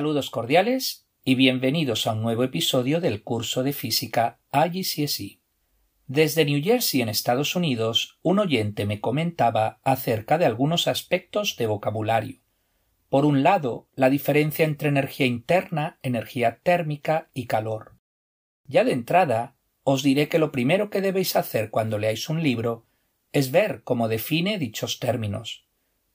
Saludos cordiales y bienvenidos a un nuevo episodio del curso de física IGCSE. Desde New Jersey, en Estados Unidos, un oyente me comentaba acerca de algunos aspectos de vocabulario. Por un lado, la diferencia entre energía interna, energía térmica y calor. Ya de entrada, os diré que lo primero que debéis hacer cuando leáis un libro es ver cómo define dichos términos.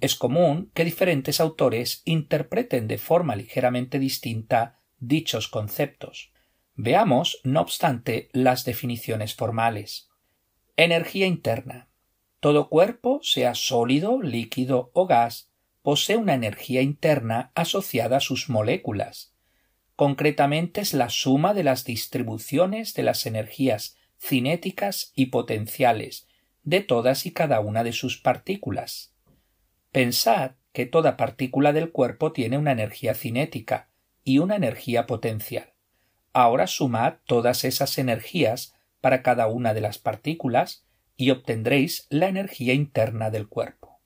Es común que diferentes autores interpreten de forma ligeramente distinta dichos conceptos. Veamos, no obstante, las definiciones formales. Energía interna. Todo cuerpo, sea sólido, líquido o gas, posee una energía interna asociada a sus moléculas. Concretamente es la suma de las distribuciones de las energías cinéticas y potenciales de todas y cada una de sus partículas. Pensad que toda partícula del cuerpo tiene una energía cinética y una energía potencial. Ahora sumad todas esas energías para cada una de las partículas y obtendréis la energía interna del cuerpo.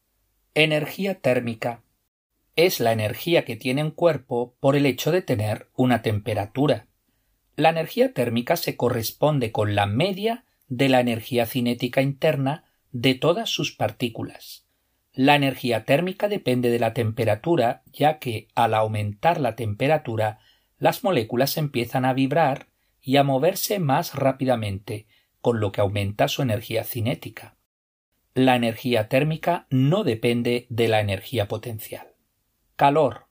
Energía térmica es la energía que tiene un cuerpo por el hecho de tener una temperatura. La energía térmica se corresponde con la media de la energía cinética interna de todas sus partículas. La energía térmica depende de la temperatura, ya que al aumentar la temperatura las moléculas empiezan a vibrar y a moverse más rápidamente, con lo que aumenta su energía cinética. La energía térmica no depende de la energía potencial. Calor.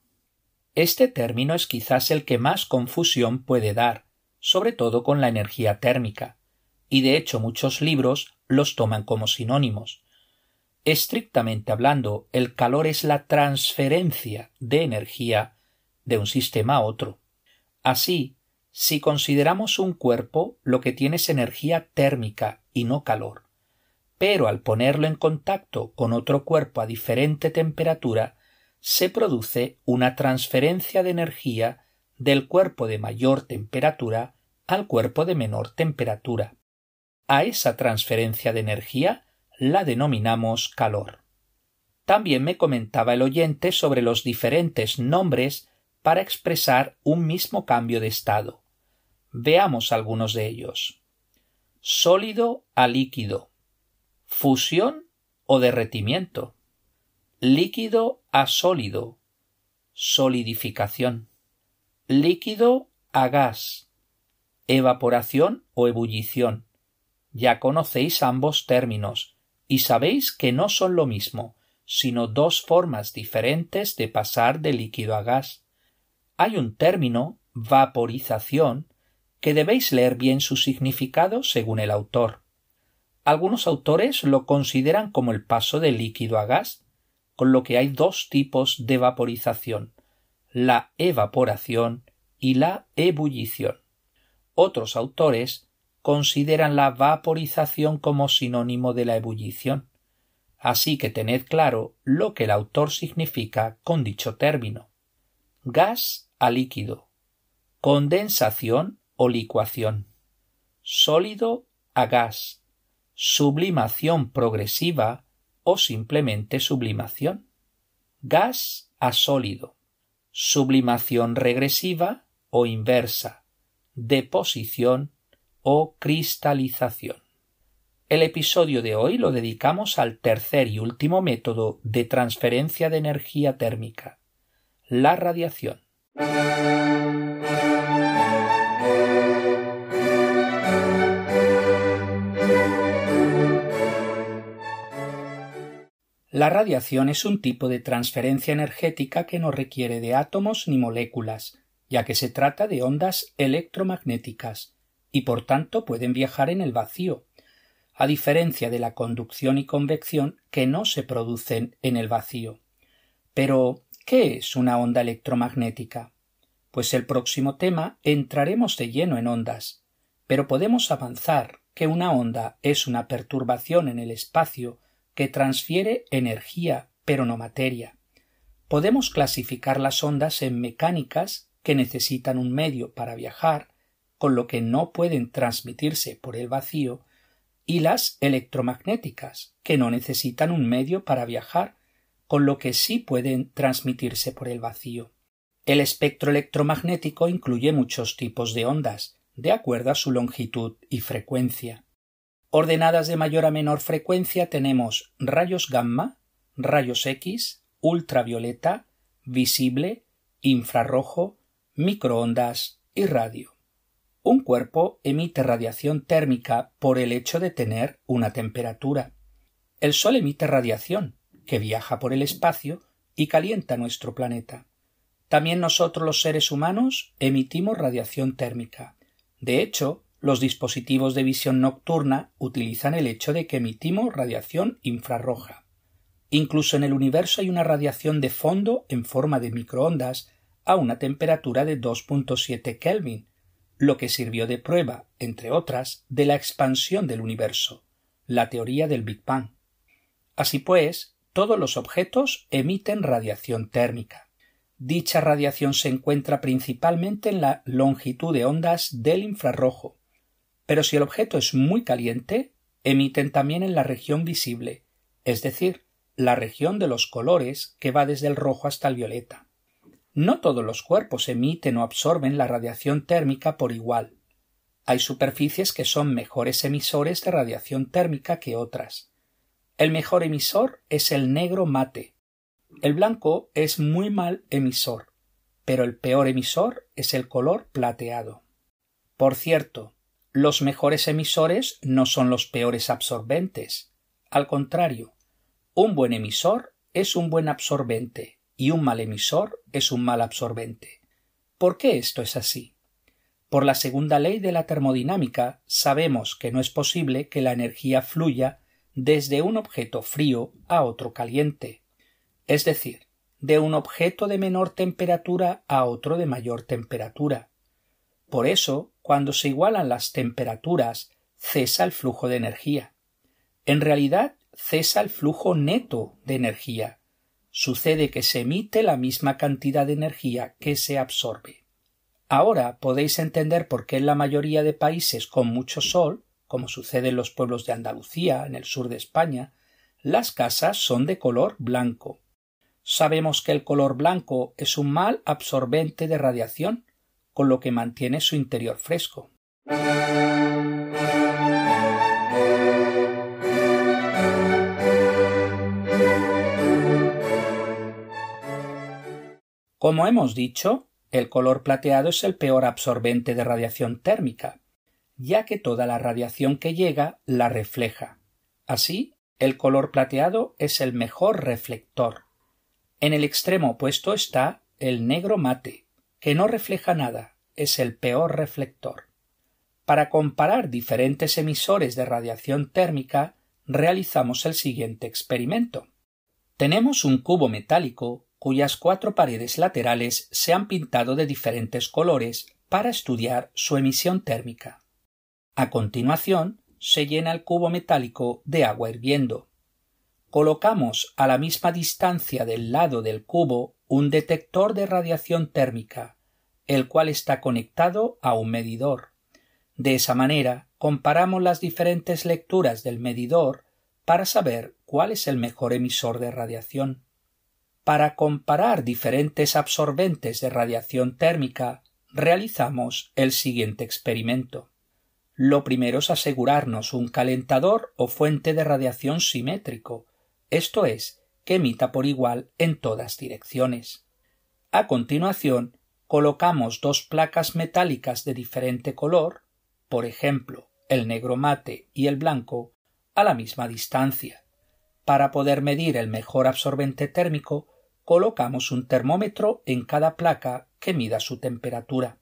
Este término es quizás el que más confusión puede dar, sobre todo con la energía térmica, y de hecho muchos libros los toman como sinónimos, Estrictamente hablando, el calor es la transferencia de energía de un sistema a otro. Así, si consideramos un cuerpo, lo que tiene es energía térmica y no calor. Pero al ponerlo en contacto con otro cuerpo a diferente temperatura, se produce una transferencia de energía del cuerpo de mayor temperatura al cuerpo de menor temperatura. A esa transferencia de energía la denominamos calor. También me comentaba el oyente sobre los diferentes nombres para expresar un mismo cambio de estado. Veamos algunos de ellos. Sólido a líquido. Fusión o derretimiento. Líquido a sólido. Solidificación. Líquido a gas. Evaporación o ebullición. Ya conocéis ambos términos, y sabéis que no son lo mismo, sino dos formas diferentes de pasar de líquido a gas. Hay un término, vaporización, que debéis leer bien su significado según el autor. Algunos autores lo consideran como el paso de líquido a gas, con lo que hay dos tipos de vaporización, la evaporación y la ebullición. Otros autores consideran la vaporización como sinónimo de la ebullición. Así que tened claro lo que el autor significa con dicho término. Gas a líquido. Condensación o licuación. Sólido a gas. Sublimación progresiva o simplemente sublimación. Gas a sólido. Sublimación regresiva o inversa. Deposición o cristalización. El episodio de hoy lo dedicamos al tercer y último método de transferencia de energía térmica, la radiación. La radiación es un tipo de transferencia energética que no requiere de átomos ni moléculas, ya que se trata de ondas electromagnéticas, y por tanto pueden viajar en el vacío, a diferencia de la conducción y convección que no se producen en el vacío. Pero, ¿qué es una onda electromagnética? Pues el próximo tema entraremos de lleno en ondas, pero podemos avanzar que una onda es una perturbación en el espacio que transfiere energía pero no materia. Podemos clasificar las ondas en mecánicas que necesitan un medio para viajar con lo que no pueden transmitirse por el vacío, y las electromagnéticas, que no necesitan un medio para viajar, con lo que sí pueden transmitirse por el vacío. El espectro electromagnético incluye muchos tipos de ondas, de acuerdo a su longitud y frecuencia. Ordenadas de mayor a menor frecuencia tenemos rayos gamma, rayos X, ultravioleta, visible, infrarrojo, microondas y radio. Un cuerpo emite radiación térmica por el hecho de tener una temperatura. El Sol emite radiación, que viaja por el espacio y calienta nuestro planeta. También nosotros los seres humanos emitimos radiación térmica. De hecho, los dispositivos de visión nocturna utilizan el hecho de que emitimos radiación infrarroja. Incluso en el universo hay una radiación de fondo en forma de microondas a una temperatura de 2.7 Kelvin, lo que sirvió de prueba, entre otras, de la expansión del universo, la teoría del Big Bang. Así pues, todos los objetos emiten radiación térmica. Dicha radiación se encuentra principalmente en la longitud de ondas del infrarrojo, pero si el objeto es muy caliente, emiten también en la región visible, es decir, la región de los colores que va desde el rojo hasta el violeta. No todos los cuerpos emiten o absorben la radiación térmica por igual. Hay superficies que son mejores emisores de radiación térmica que otras. El mejor emisor es el negro mate. El blanco es muy mal emisor, pero el peor emisor es el color plateado. Por cierto, los mejores emisores no son los peores absorbentes. Al contrario, un buen emisor es un buen absorbente y un mal emisor es un mal absorbente. ¿Por qué esto es así? Por la segunda ley de la termodinámica sabemos que no es posible que la energía fluya desde un objeto frío a otro caliente, es decir, de un objeto de menor temperatura a otro de mayor temperatura. Por eso, cuando se igualan las temperaturas, cesa el flujo de energía. En realidad, cesa el flujo neto de energía, sucede que se emite la misma cantidad de energía que se absorbe. Ahora podéis entender por qué en la mayoría de países con mucho sol, como sucede en los pueblos de Andalucía, en el sur de España, las casas son de color blanco. Sabemos que el color blanco es un mal absorbente de radiación, con lo que mantiene su interior fresco. Como hemos dicho, el color plateado es el peor absorbente de radiación térmica, ya que toda la radiación que llega la refleja. Así, el color plateado es el mejor reflector. En el extremo opuesto está el negro mate, que no refleja nada, es el peor reflector. Para comparar diferentes emisores de radiación térmica, realizamos el siguiente experimento. Tenemos un cubo metálico cuyas cuatro paredes laterales se han pintado de diferentes colores para estudiar su emisión térmica. A continuación, se llena el cubo metálico de agua hirviendo. Colocamos a la misma distancia del lado del cubo un detector de radiación térmica, el cual está conectado a un medidor. De esa manera, comparamos las diferentes lecturas del medidor para saber cuál es el mejor emisor de radiación. Para comparar diferentes absorbentes de radiación térmica, realizamos el siguiente experimento. Lo primero es asegurarnos un calentador o fuente de radiación simétrico, esto es, que emita por igual en todas direcciones. A continuación, colocamos dos placas metálicas de diferente color, por ejemplo, el negro mate y el blanco, a la misma distancia. Para poder medir el mejor absorbente térmico, colocamos un termómetro en cada placa que mida su temperatura.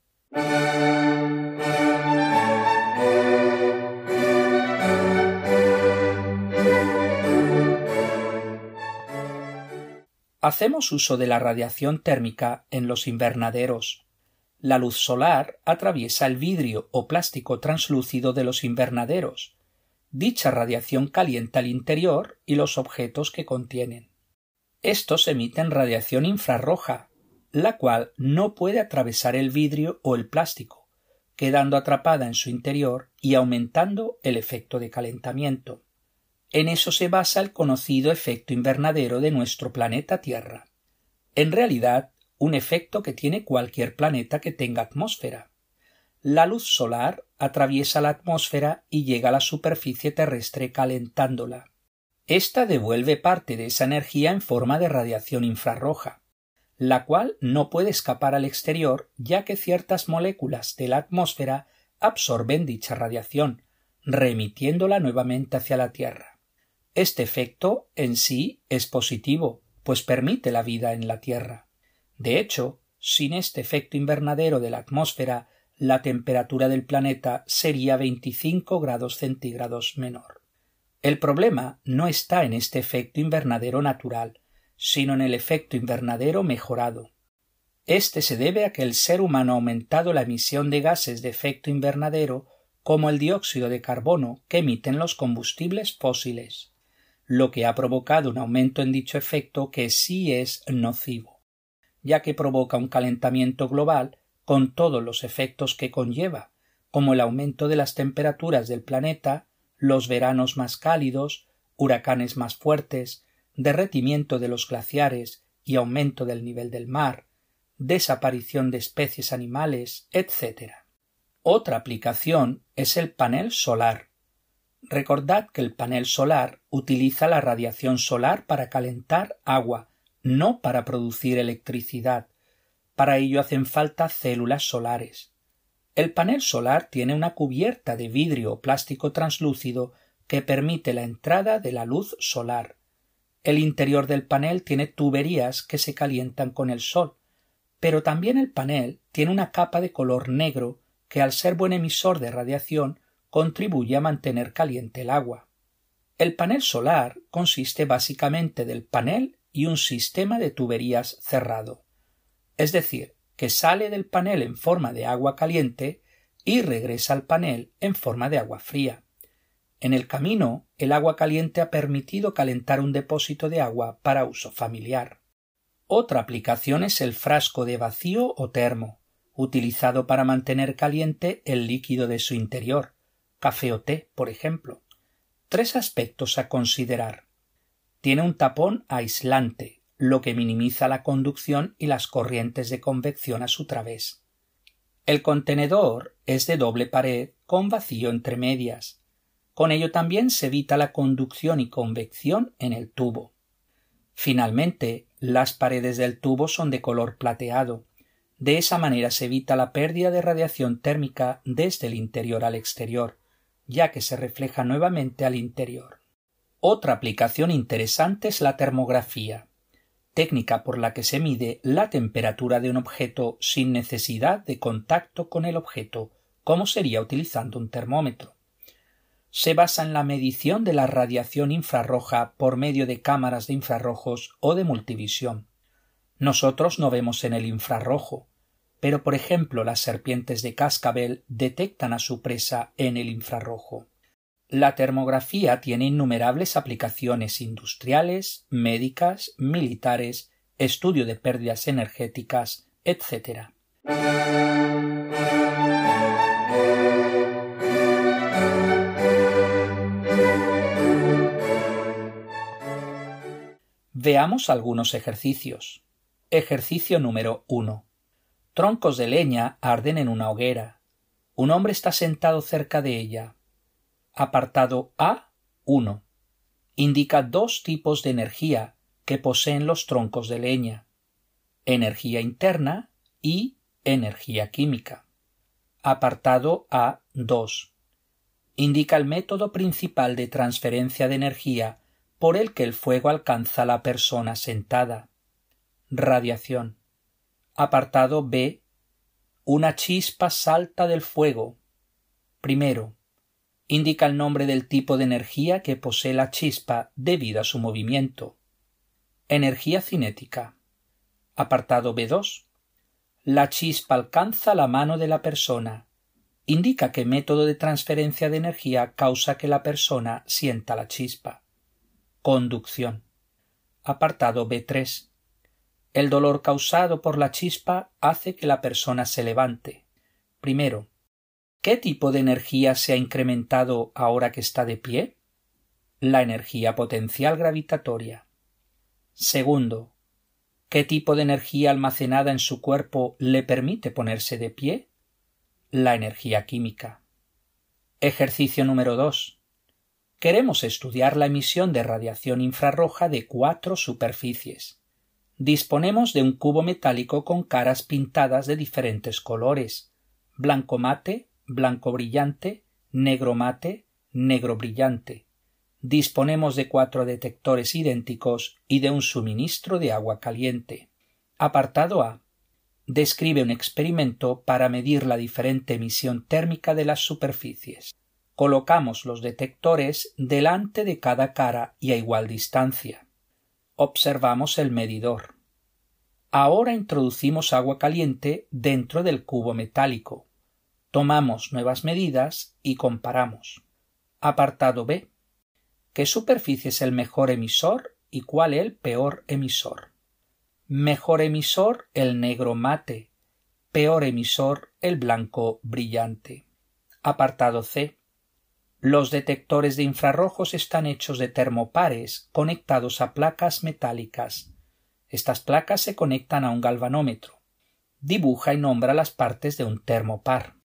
Hacemos uso de la radiación térmica en los invernaderos. La luz solar atraviesa el vidrio o plástico translúcido de los invernaderos. Dicha radiación calienta el interior y los objetos que contienen. Estos emiten radiación infrarroja, la cual no puede atravesar el vidrio o el plástico, quedando atrapada en su interior y aumentando el efecto de calentamiento. En eso se basa el conocido efecto invernadero de nuestro planeta Tierra. En realidad, un efecto que tiene cualquier planeta que tenga atmósfera. La luz solar atraviesa la atmósfera y llega a la superficie terrestre calentándola. Esta devuelve parte de esa energía en forma de radiación infrarroja, la cual no puede escapar al exterior ya que ciertas moléculas de la atmósfera absorben dicha radiación, remitiéndola nuevamente hacia la Tierra. Este efecto en sí es positivo, pues permite la vida en la Tierra. De hecho, sin este efecto invernadero de la atmósfera, la temperatura del planeta sería 25 grados centígrados menor. El problema no está en este efecto invernadero natural, sino en el efecto invernadero mejorado. Este se debe a que el ser humano ha aumentado la emisión de gases de efecto invernadero como el dióxido de carbono que emiten los combustibles fósiles, lo que ha provocado un aumento en dicho efecto que sí es nocivo, ya que provoca un calentamiento global con todos los efectos que conlleva, como el aumento de las temperaturas del planeta, los veranos más cálidos, huracanes más fuertes, derretimiento de los glaciares y aumento del nivel del mar, desaparición de especies animales, etc. Otra aplicación es el panel solar. Recordad que el panel solar utiliza la radiación solar para calentar agua, no para producir electricidad. Para ello hacen falta células solares. El panel solar tiene una cubierta de vidrio o plástico translúcido que permite la entrada de la luz solar. El interior del panel tiene tuberías que se calientan con el sol, pero también el panel tiene una capa de color negro que al ser buen emisor de radiación contribuye a mantener caliente el agua. El panel solar consiste básicamente del panel y un sistema de tuberías cerrado. Es decir, que sale del panel en forma de agua caliente y regresa al panel en forma de agua fría. En el camino, el agua caliente ha permitido calentar un depósito de agua para uso familiar. Otra aplicación es el frasco de vacío o termo, utilizado para mantener caliente el líquido de su interior, café o té, por ejemplo. Tres aspectos a considerar. Tiene un tapón aislante, lo que minimiza la conducción y las corrientes de convección a su través. El contenedor es de doble pared con vacío entre medias. Con ello también se evita la conducción y convección en el tubo. Finalmente, las paredes del tubo son de color plateado, de esa manera se evita la pérdida de radiación térmica desde el interior al exterior, ya que se refleja nuevamente al interior. Otra aplicación interesante es la termografía, técnica por la que se mide la temperatura de un objeto sin necesidad de contacto con el objeto, como sería utilizando un termómetro. Se basa en la medición de la radiación infrarroja por medio de cámaras de infrarrojos o de multivisión. Nosotros no vemos en el infrarrojo, pero por ejemplo las serpientes de cascabel detectan a su presa en el infrarrojo. La termografía tiene innumerables aplicaciones industriales, médicas, militares, estudio de pérdidas energéticas, etc. Veamos algunos ejercicios. Ejercicio número 1. Troncos de leña arden en una hoguera. Un hombre está sentado cerca de ella. Apartado A 1. Indica dos tipos de energía que poseen los troncos de leña. Energía interna y energía química. Apartado A 2. Indica el método principal de transferencia de energía por el que el fuego alcanza a la persona sentada. Radiación. Apartado B. Una chispa salta del fuego. Primero. Indica el nombre del tipo de energía que posee la chispa debido a su movimiento. Energía cinética. Apartado B2. La chispa alcanza la mano de la persona. Indica qué método de transferencia de energía causa que la persona sienta la chispa. Conducción. Apartado B3 el dolor causado por la chispa hace que la persona se levante. Primero, ¿qué tipo de energía se ha incrementado ahora que está de pie? La energía potencial gravitatoria. Segundo, ¿Qué tipo de energía almacenada en su cuerpo le permite ponerse de pie? La energía química. Ejercicio número 2. Queremos estudiar la emisión de radiación infrarroja de cuatro superficies. Disponemos de un cubo metálico con caras pintadas de diferentes colores blanco mate, blanco brillante, negro mate, negro brillante. Disponemos de cuatro detectores idénticos y de un suministro de agua caliente. Apartado A. Describe un experimento para medir la diferente emisión térmica de las superficies. Colocamos los detectores delante de cada cara y a igual distancia. Observamos el medidor. Ahora introducimos agua caliente dentro del cubo metálico. Tomamos nuevas medidas y comparamos. Apartado B. ¿Qué superficie es el mejor emisor y cuál el peor emisor? Mejor emisor el negro mate, peor emisor el blanco brillante. Apartado C. Los detectores de infrarrojos están hechos de termopares conectados a placas metálicas. Estas placas se conectan a un galvanómetro. Dibuja y nombra las partes de un termopar.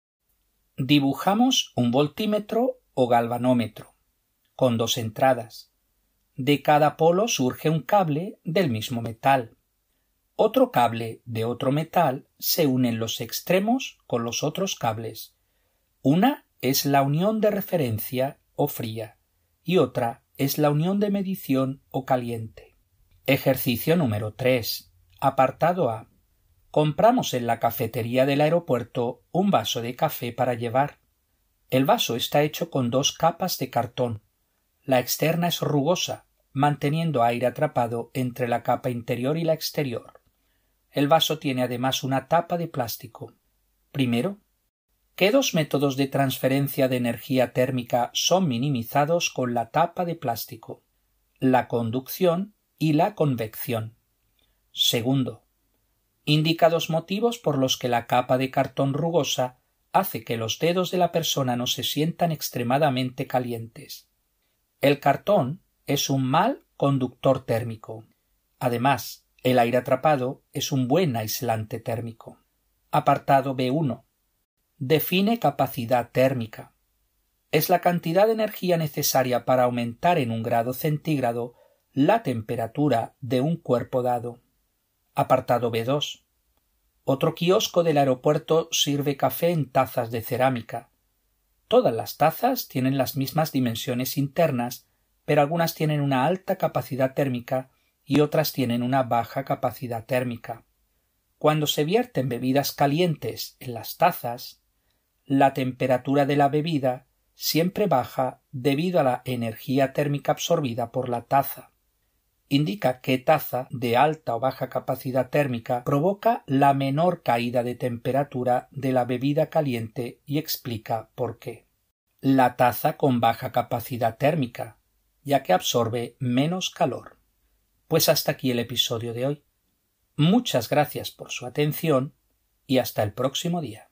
Dibujamos un voltímetro o galvanómetro, con dos entradas. De cada polo surge un cable del mismo metal. Otro cable de otro metal se une en los extremos con los otros cables. Una es la unión de referencia o fría y otra es la unión de medición o caliente. Ejercicio número 3. Apartado A. Compramos en la cafetería del aeropuerto un vaso de café para llevar. El vaso está hecho con dos capas de cartón. La externa es rugosa, manteniendo aire atrapado entre la capa interior y la exterior. El vaso tiene además una tapa de plástico. Primero, ¿Qué dos métodos de transferencia de energía térmica son minimizados con la tapa de plástico? La conducción y la convección. Segundo, indica dos motivos por los que la capa de cartón rugosa hace que los dedos de la persona no se sientan extremadamente calientes. El cartón es un mal conductor térmico. Además, el aire atrapado es un buen aislante térmico. Apartado B1 define capacidad térmica. Es la cantidad de energía necesaria para aumentar en un grado centígrado la temperatura de un cuerpo dado. Apartado B2. Otro kiosco del aeropuerto sirve café en tazas de cerámica. Todas las tazas tienen las mismas dimensiones internas, pero algunas tienen una alta capacidad térmica y otras tienen una baja capacidad térmica. Cuando se vierten bebidas calientes en las tazas, la temperatura de la bebida siempre baja debido a la energía térmica absorbida por la taza. Indica qué taza de alta o baja capacidad térmica provoca la menor caída de temperatura de la bebida caliente y explica por qué. La taza con baja capacidad térmica, ya que absorbe menos calor. Pues hasta aquí el episodio de hoy. Muchas gracias por su atención y hasta el próximo día.